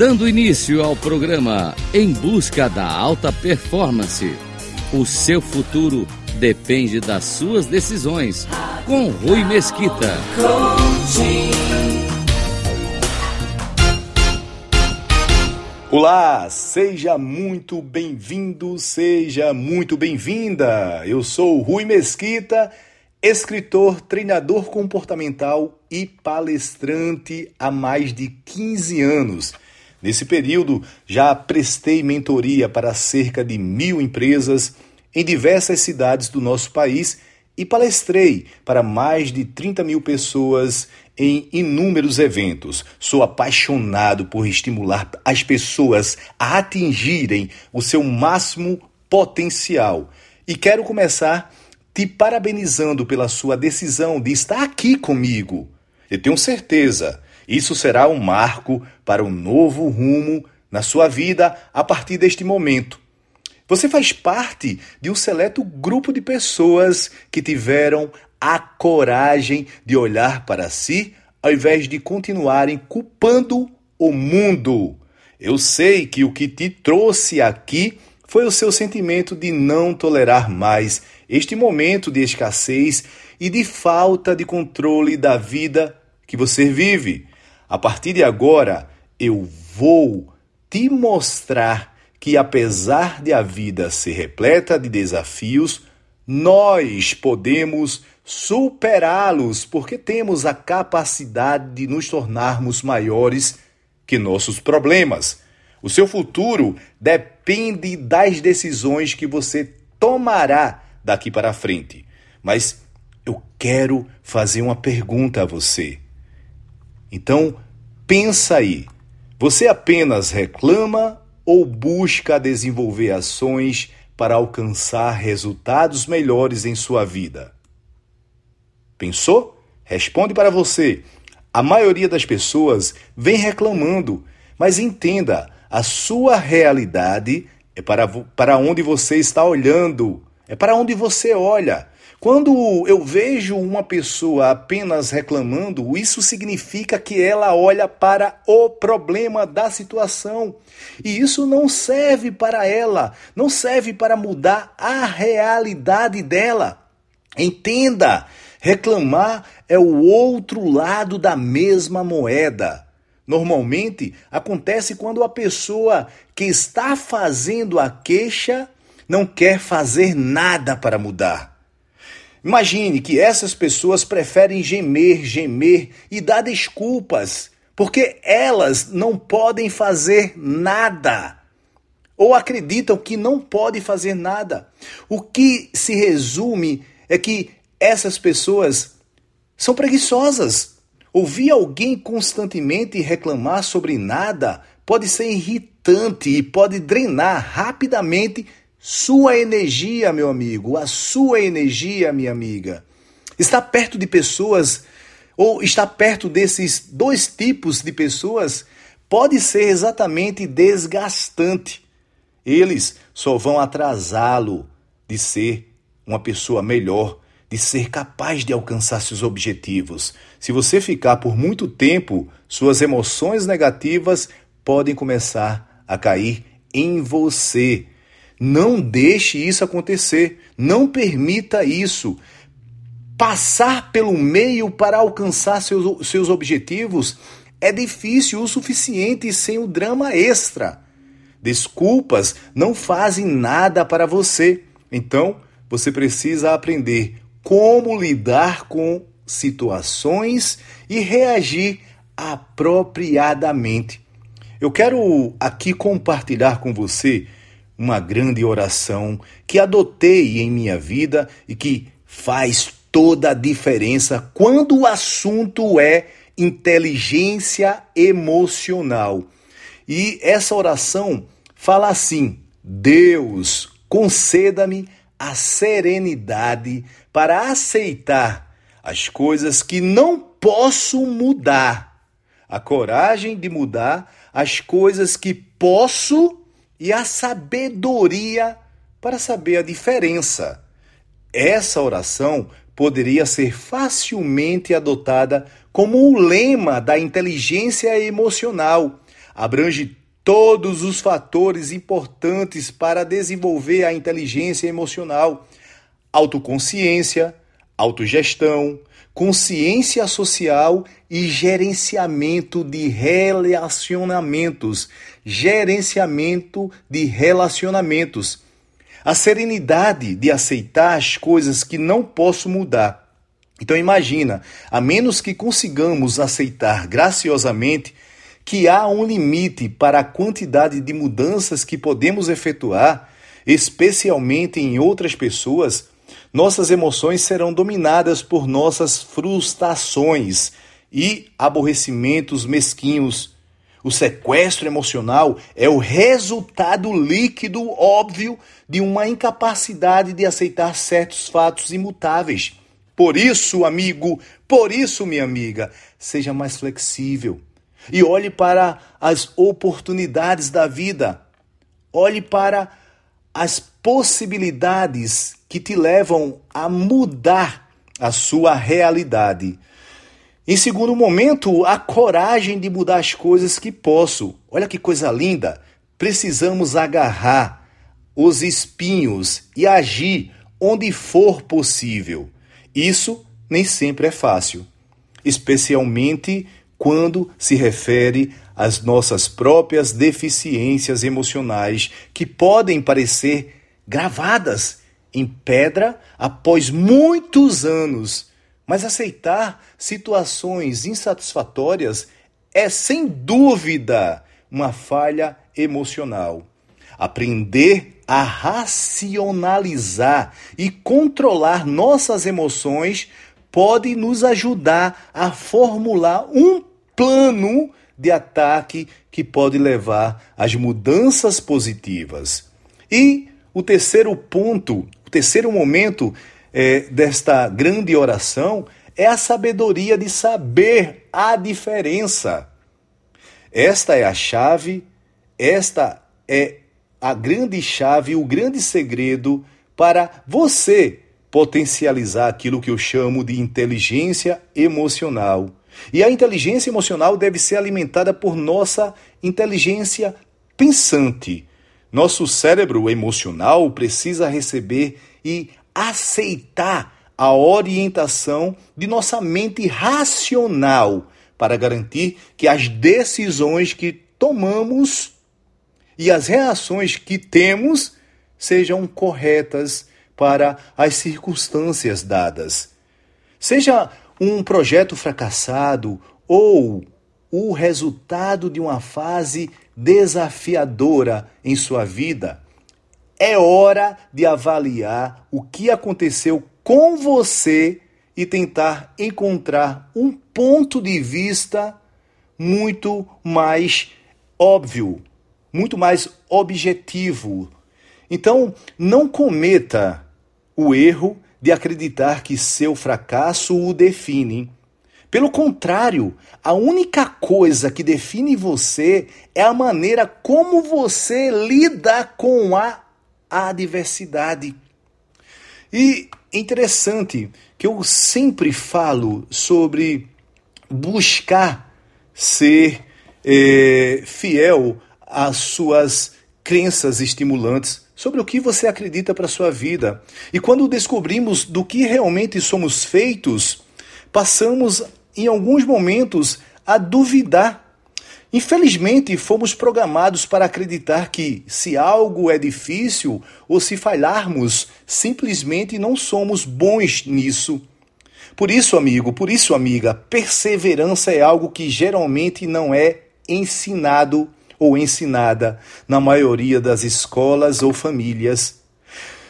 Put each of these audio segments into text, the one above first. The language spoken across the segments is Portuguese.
Dando início ao programa Em Busca da Alta Performance. O seu futuro depende das suas decisões. Com Rui Mesquita. Olá, seja muito bem-vindo, seja muito bem-vinda. Eu sou Rui Mesquita, escritor, treinador comportamental e palestrante há mais de 15 anos. Nesse período, já prestei mentoria para cerca de mil empresas em diversas cidades do nosso país e palestrei para mais de 30 mil pessoas em inúmeros eventos. Sou apaixonado por estimular as pessoas a atingirem o seu máximo potencial e quero começar te parabenizando pela sua decisão de estar aqui comigo. Eu tenho certeza isso será um marco para um novo rumo na sua vida a partir deste momento. Você faz parte de um seleto grupo de pessoas que tiveram a coragem de olhar para si ao invés de continuarem culpando o mundo. Eu sei que o que te trouxe aqui foi o seu sentimento de não tolerar mais este momento de escassez e de falta de controle da vida que você vive. A partir de agora, eu vou te mostrar que, apesar de a vida ser repleta de desafios, nós podemos superá-los porque temos a capacidade de nos tornarmos maiores que nossos problemas. O seu futuro depende das decisões que você tomará daqui para frente. Mas eu quero fazer uma pergunta a você. Então, pensa aí. Você apenas reclama ou busca desenvolver ações para alcançar resultados melhores em sua vida? Pensou? Responde para você. A maioria das pessoas vem reclamando, mas entenda, a sua realidade é para, para onde você está olhando, é para onde você olha. Quando eu vejo uma pessoa apenas reclamando, isso significa que ela olha para o problema da situação. E isso não serve para ela, não serve para mudar a realidade dela. Entenda, reclamar é o outro lado da mesma moeda. Normalmente acontece quando a pessoa que está fazendo a queixa não quer fazer nada para mudar. Imagine que essas pessoas preferem gemer, gemer e dar desculpas, porque elas não podem fazer nada. Ou acreditam que não podem fazer nada. O que se resume é que essas pessoas são preguiçosas. Ouvir alguém constantemente reclamar sobre nada pode ser irritante e pode drenar rapidamente sua energia, meu amigo, a sua energia, minha amiga, está perto de pessoas ou está perto desses dois tipos de pessoas pode ser exatamente desgastante. Eles só vão atrasá-lo de ser uma pessoa melhor, de ser capaz de alcançar seus objetivos. Se você ficar por muito tempo, suas emoções negativas podem começar a cair em você. Não deixe isso acontecer. Não permita isso. Passar pelo meio para alcançar seus, seus objetivos é difícil o suficiente sem o drama extra. Desculpas não fazem nada para você. Então, você precisa aprender como lidar com situações e reagir apropriadamente. Eu quero aqui compartilhar com você uma grande oração que adotei em minha vida e que faz toda a diferença quando o assunto é inteligência emocional. E essa oração fala assim: Deus, conceda-me a serenidade para aceitar as coisas que não posso mudar, a coragem de mudar as coisas que posso e a sabedoria para saber a diferença. Essa oração poderia ser facilmente adotada como o lema da inteligência emocional. abrange todos os fatores importantes para desenvolver a inteligência emocional: autoconsciência, autogestão, consciência social e gerenciamento de relacionamentos. Gerenciamento de relacionamentos. A serenidade de aceitar as coisas que não posso mudar. Então imagina, a menos que consigamos aceitar graciosamente que há um limite para a quantidade de mudanças que podemos efetuar, especialmente em outras pessoas, nossas emoções serão dominadas por nossas frustrações e aborrecimentos mesquinhos. O sequestro emocional é o resultado líquido óbvio de uma incapacidade de aceitar certos fatos imutáveis. Por isso, amigo, por isso, minha amiga, seja mais flexível e olhe para as oportunidades da vida. Olhe para as possibilidades que te levam a mudar a sua realidade. Em segundo momento, a coragem de mudar as coisas que posso. Olha que coisa linda! Precisamos agarrar os espinhos e agir onde for possível. Isso nem sempre é fácil, especialmente quando se refere às nossas próprias deficiências emocionais que podem parecer gravadas em pedra após muitos anos. Mas aceitar situações insatisfatórias é sem dúvida uma falha emocional. Aprender a racionalizar e controlar nossas emoções pode nos ajudar a formular um plano de ataque que pode levar às mudanças positivas. E o terceiro ponto, o terceiro momento é, desta grande oração é a sabedoria de saber a diferença. Esta é a chave, esta é a grande chave, o grande segredo para você potencializar aquilo que eu chamo de inteligência emocional. E a inteligência emocional deve ser alimentada por nossa inteligência pensante. Nosso cérebro emocional precisa receber e aceitar a orientação de nossa mente racional para garantir que as decisões que tomamos e as reações que temos sejam corretas para as circunstâncias dadas. Seja um projeto fracassado ou o resultado de uma fase desafiadora em sua vida, é hora de avaliar o que aconteceu com você e tentar encontrar um ponto de vista muito mais óbvio, muito mais objetivo. Então, não cometa o erro de acreditar que seu fracasso o define. Pelo contrário, a única coisa que define você é a maneira como você lida com a adversidade. E interessante que eu sempre falo sobre buscar ser é, fiel às suas crenças estimulantes sobre o que você acredita para a sua vida. E quando descobrimos do que realmente somos feitos, passamos em alguns momentos a duvidar Infelizmente, fomos programados para acreditar que, se algo é difícil ou se falharmos, simplesmente não somos bons nisso. Por isso, amigo, por isso, amiga, perseverança é algo que geralmente não é ensinado ou ensinada na maioria das escolas ou famílias.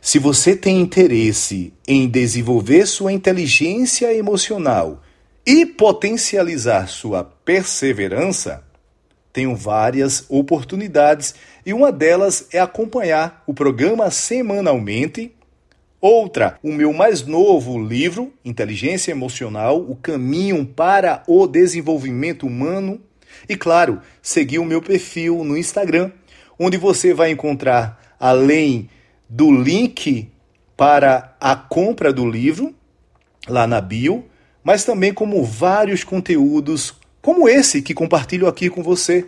Se você tem interesse em desenvolver sua inteligência emocional e potencializar sua perseverança, tenho várias oportunidades e uma delas é acompanhar o programa semanalmente. Outra, o meu mais novo livro, Inteligência Emocional: O Caminho para o Desenvolvimento Humano. E claro, seguir o meu perfil no Instagram, onde você vai encontrar, além do link para a compra do livro, lá na bio, mas também como vários conteúdos como esse que compartilho aqui com você.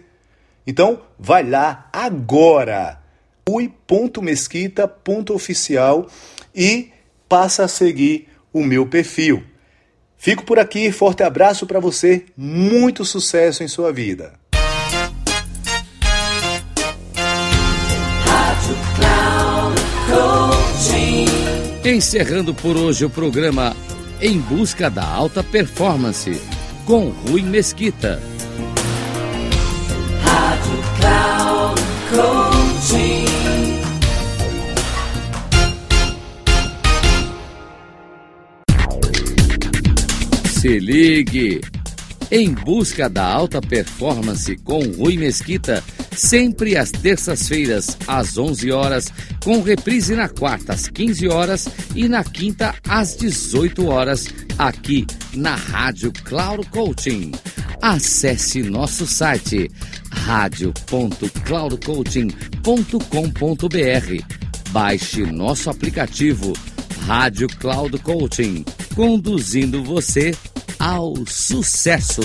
Então, vai lá agora, ui.mesquita.oficial e passa a seguir o meu perfil. Fico por aqui, forte abraço para você, muito sucesso em sua vida. Encerrando por hoje o programa Em Busca da Alta Performance, com Rui Mesquita. Rádio Cloud Coaching. Se ligue! Em busca da alta performance com Rui Mesquita, sempre às terças-feiras, às 11 horas, com reprise na quarta às 15 horas e na quinta às 18 horas, aqui na Rádio Cloud Coaching. Acesse nosso site radio.cloudcoaching.com.br. Baixe nosso aplicativo Rádio Cloud Coaching, conduzindo você ao sucesso.